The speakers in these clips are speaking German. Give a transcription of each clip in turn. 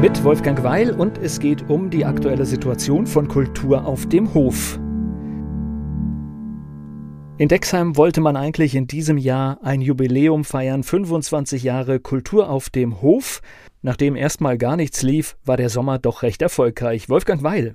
Mit Wolfgang Weil und es geht um die aktuelle Situation von Kultur auf dem Hof. In Dexheim wollte man eigentlich in diesem Jahr ein Jubiläum feiern, 25 Jahre Kultur auf dem Hof. Nachdem erstmal gar nichts lief, war der Sommer doch recht erfolgreich. Wolfgang Weil.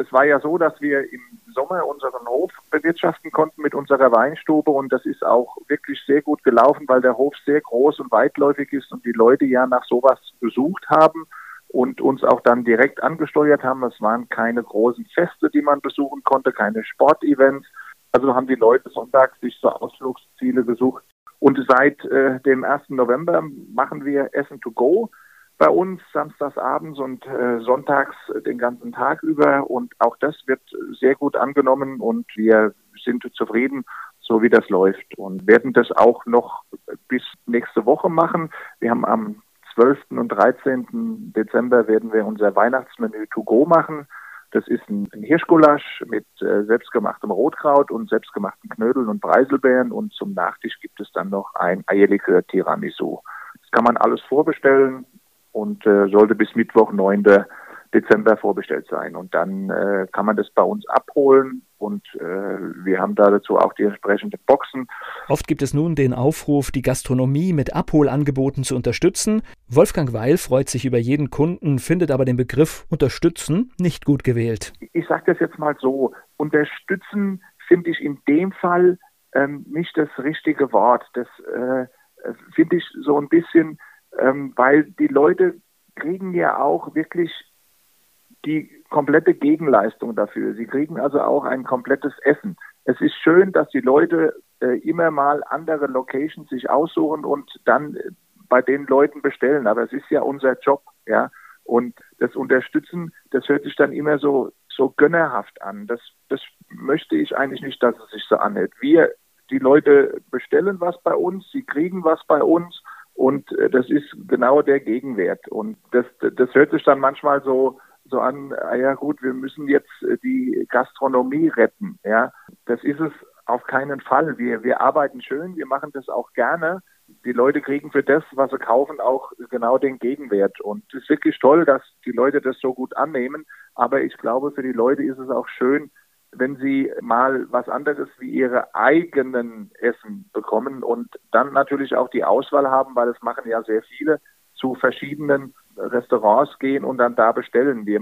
Es war ja so, dass wir im Sommer unseren Hof bewirtschaften konnten mit unserer Weinstube und das ist auch wirklich sehr gut gelaufen, weil der Hof sehr groß und weitläufig ist und die Leute ja nach sowas gesucht haben und uns auch dann direkt angesteuert haben. Es waren keine großen Feste, die man besuchen konnte, keine Sportevents also haben die Leute sonntags sich so Ausflugsziele gesucht. Und seit äh, dem 1. November machen wir Essen to go bei uns samstags abends und äh, sonntags den ganzen Tag über. Und auch das wird sehr gut angenommen und wir sind zufrieden, so wie das läuft. Und werden das auch noch bis nächste Woche machen. Wir haben am 12. und 13. Dezember werden wir unser Weihnachtsmenü to go machen. Das ist ein, Hirschgulasch mit äh, selbstgemachtem Rotkraut und selbstgemachten Knödeln und Preiselbeeren und zum Nachtisch gibt es dann noch ein Eierlikör Tiramisu. Das kann man alles vorbestellen und äh, sollte bis Mittwoch, 9. Dezember vorbestellt sein. Und dann äh, kann man das bei uns abholen und äh, wir haben da dazu auch die entsprechenden Boxen. Oft gibt es nun den Aufruf, die Gastronomie mit Abholangeboten zu unterstützen. Wolfgang Weil freut sich über jeden Kunden, findet aber den Begriff unterstützen nicht gut gewählt. Ich sage das jetzt mal so, unterstützen finde ich in dem Fall ähm, nicht das richtige Wort. Das äh, finde ich so ein bisschen, ähm, weil die Leute kriegen ja auch wirklich die komplette Gegenleistung dafür. Sie kriegen also auch ein komplettes Essen. Es ist schön, dass die Leute äh, immer mal andere Locations sich aussuchen und dann äh, bei den Leuten bestellen. Aber es ist ja unser Job, ja. Und das Unterstützen, das hört sich dann immer so, so gönnerhaft an. Das, das möchte ich eigentlich nicht, dass es sich so anhält. Wir, die Leute bestellen was bei uns, sie kriegen was bei uns und äh, das ist genau der Gegenwert. Und das, das hört sich dann manchmal so, so an, ah ja gut, wir müssen jetzt äh, die Gastronomie retten. Ja, das ist es auf keinen Fall. Wir, wir arbeiten schön, wir machen das auch gerne. Die Leute kriegen für das, was sie kaufen, auch genau den Gegenwert. Und es ist wirklich toll, dass die Leute das so gut annehmen. Aber ich glaube, für die Leute ist es auch schön, wenn sie mal was anderes wie ihre eigenen Essen bekommen und dann natürlich auch die Auswahl haben, weil es machen ja sehr viele zu verschiedenen Restaurants gehen und dann da bestellen. Wir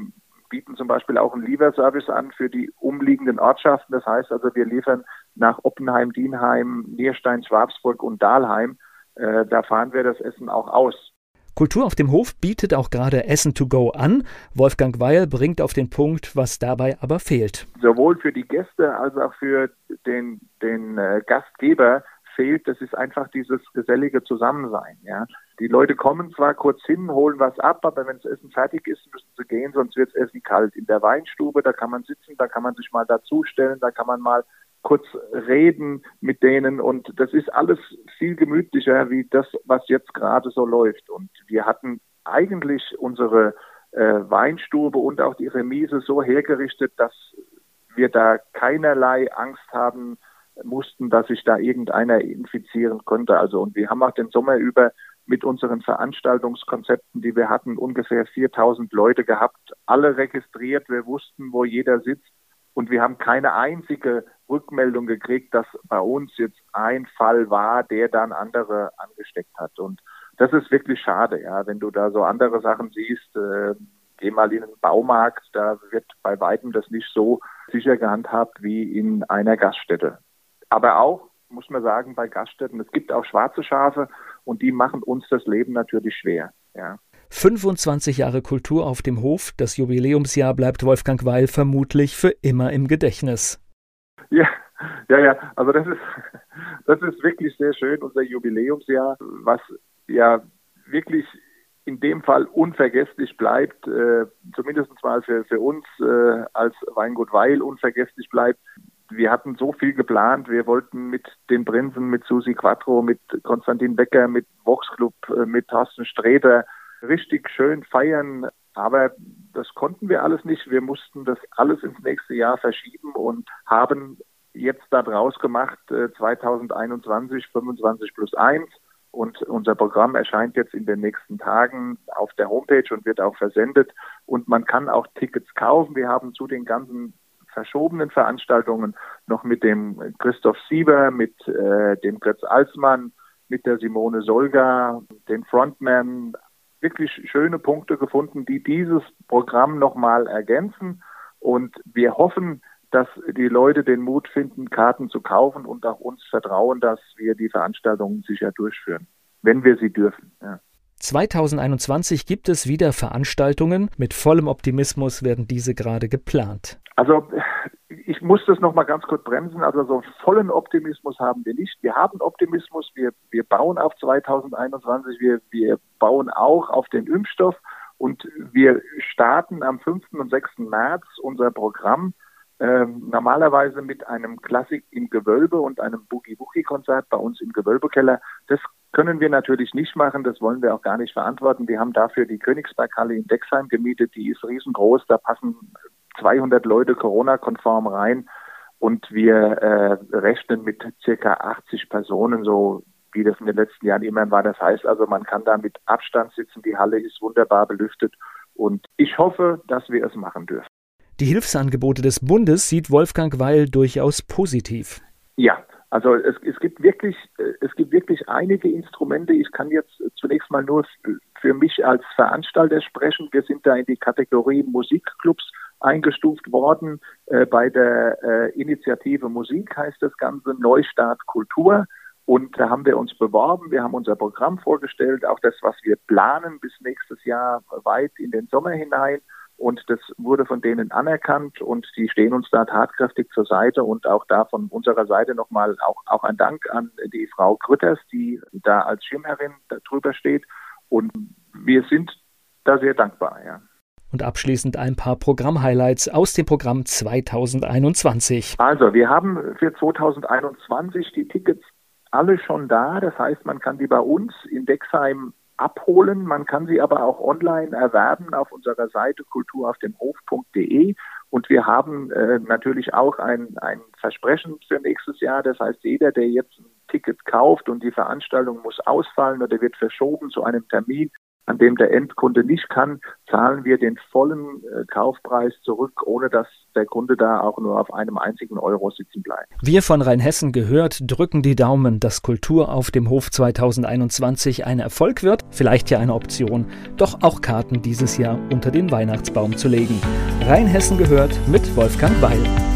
bieten zum Beispiel auch einen Lieferservice an für die umliegenden Ortschaften. Das heißt also, wir liefern nach Oppenheim, Dienheim, Nierstein, Schwabsburg und Dahlheim. Äh, da fahren wir das Essen auch aus. Kultur auf dem Hof bietet auch gerade Essen to go an. Wolfgang Weil bringt auf den Punkt, was dabei aber fehlt. Sowohl für die Gäste als auch für den, den äh, Gastgeber fehlt, das ist einfach dieses gesellige Zusammensein. Ja. Die Leute kommen zwar kurz hin, holen was ab, aber wenn das Essen fertig ist, müssen sie gehen, sonst wird das Essen kalt. In der Weinstube, da kann man sitzen, da kann man sich mal dazustellen, da kann man mal kurz reden mit denen und das ist alles viel gemütlicher wie das, was jetzt gerade so läuft. Und wir hatten eigentlich unsere äh, Weinstube und auch die Remise so hergerichtet, dass wir da keinerlei Angst haben mussten, dass sich da irgendeiner infizieren konnte. Also und wir haben auch den Sommer über mit unseren Veranstaltungskonzepten, die wir hatten, ungefähr 4000 Leute gehabt, alle registriert. Wir wussten, wo jeder sitzt. Und wir haben keine einzige Rückmeldung gekriegt, dass bei uns jetzt ein Fall war, der dann andere angesteckt hat. Und das ist wirklich schade, ja, wenn du da so andere Sachen siehst, äh, geh mal in einen Baumarkt, da wird bei weitem das nicht so sicher gehandhabt wie in einer Gaststätte. Aber auch, muss man sagen, bei Gaststätten, es gibt auch schwarze Schafe und die machen uns das Leben natürlich schwer. Ja. 25 Jahre Kultur auf dem Hof, das Jubiläumsjahr bleibt Wolfgang Weil vermutlich für immer im Gedächtnis. Ja, ja, ja, also das ist, das ist wirklich sehr schön, unser Jubiläumsjahr, was ja wirklich in dem Fall unvergesslich bleibt, äh, zumindest mal für, für uns äh, als Weingut Weil unvergesslich bleibt. Wir hatten so viel geplant. Wir wollten mit den Prinzen, mit Susi Quattro, mit Konstantin Becker, mit Vox Club, äh, mit Thorsten Sträter richtig schön feiern. Aber das konnten wir alles nicht. Wir mussten das alles ins nächste Jahr verschieben und haben jetzt daraus gemacht, 2021 25 plus 1 und unser Programm erscheint jetzt in den nächsten Tagen auf der Homepage und wird auch versendet. Und man kann auch Tickets kaufen. Wir haben zu den ganzen verschobenen Veranstaltungen noch mit dem Christoph Sieber, mit äh, dem Götz Alsmann, mit der Simone Solga, den Frontman, wirklich schöne Punkte gefunden, die dieses Programm nochmal ergänzen. Und wir hoffen, dass die Leute den Mut finden, Karten zu kaufen und auch uns vertrauen, dass wir die Veranstaltungen sicher durchführen, wenn wir sie dürfen. Ja. 2021 gibt es wieder Veranstaltungen. Mit vollem Optimismus werden diese gerade geplant. Also ich muss das noch mal ganz kurz bremsen. Also so vollen Optimismus haben wir nicht. Wir haben Optimismus. Wir, wir bauen auf 2021. Wir, wir bauen auch auf den Impfstoff. Und wir starten am 5. und 6. März unser Programm ähm, normalerweise mit einem Klassik im Gewölbe und einem Boogie-Woogie-Konzert bei uns im Gewölbekeller. Das können wir natürlich nicht machen, das wollen wir auch gar nicht verantworten. Wir haben dafür die Königsberghalle in Dexheim gemietet, die ist riesengroß, da passen 200 Leute Corona-konform rein und wir äh, rechnen mit circa 80 Personen, so wie das in den letzten Jahren immer war. Das heißt also, man kann da mit Abstand sitzen, die Halle ist wunderbar belüftet und ich hoffe, dass wir es machen dürfen. Die Hilfsangebote des Bundes sieht Wolfgang Weil durchaus positiv. Ja, also es, es, gibt wirklich, es gibt wirklich einige Instrumente. Ich kann jetzt zunächst mal nur für mich als Veranstalter sprechen. Wir sind da in die Kategorie Musikclubs eingestuft worden. Äh, bei der äh, Initiative Musik heißt das Ganze Neustart Kultur. Und da haben wir uns beworben, wir haben unser Programm vorgestellt, auch das, was wir planen bis nächstes Jahr weit in den Sommer hinein. Und das wurde von denen anerkannt und die stehen uns da tatkräftig zur Seite und auch da von unserer Seite nochmal auch, auch ein Dank an die Frau Grütters, die da als Schirmherrin drüber steht. Und wir sind da sehr dankbar, ja. Und abschließend ein paar Programmhighlights aus dem Programm 2021. Also, wir haben für 2021 die Tickets alle schon da. Das heißt, man kann die bei uns in Dexheim abholen. Man kann sie aber auch online erwerben auf unserer Seite kulturaufdemhof.de. Und wir haben äh, natürlich auch ein, ein Versprechen für nächstes Jahr. Das heißt, jeder, der jetzt ein Ticket kauft und die Veranstaltung muss ausfallen oder wird verschoben zu einem Termin, an dem der Endkunde nicht kann, zahlen wir den vollen äh, Kaufpreis zurück, ohne dass der Kunde da auch nur auf einem einzigen Euro sitzen bleibt. Wir von Rheinhessen gehört, drücken die Daumen, dass Kultur auf dem Hof 2021 ein Erfolg wird, vielleicht ja eine Option, doch auch Karten dieses Jahr unter den Weihnachtsbaum zu legen. Rheinhessen gehört mit Wolfgang Weil.